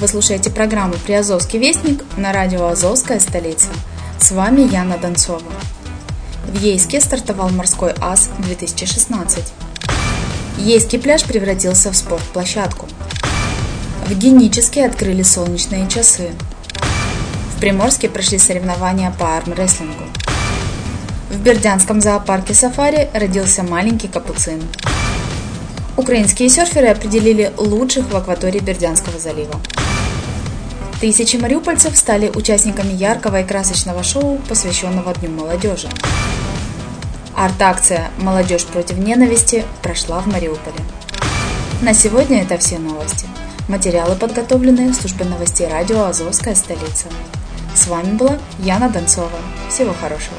Вы слушаете программу «Приазовский вестник» на радио «Азовская столица». С вами Яна Донцова. В Ейске стартовал морской ас 2016. Ейский пляж превратился в спортплощадку. В Геническе открыли солнечные часы. В Приморске прошли соревнования по армрестлингу. В Бердянском зоопарке сафари родился маленький капуцин. Украинские серферы определили лучших в акватории Бердянского залива. Тысячи мариупольцев стали участниками яркого и красочного шоу, посвященного Дню молодежи. Арт-акция «Молодежь против ненависти» прошла в Мариуполе. На сегодня это все новости. Материалы подготовлены в службе новостей радио «Азовская столица». С вами была Яна Донцова. Всего хорошего.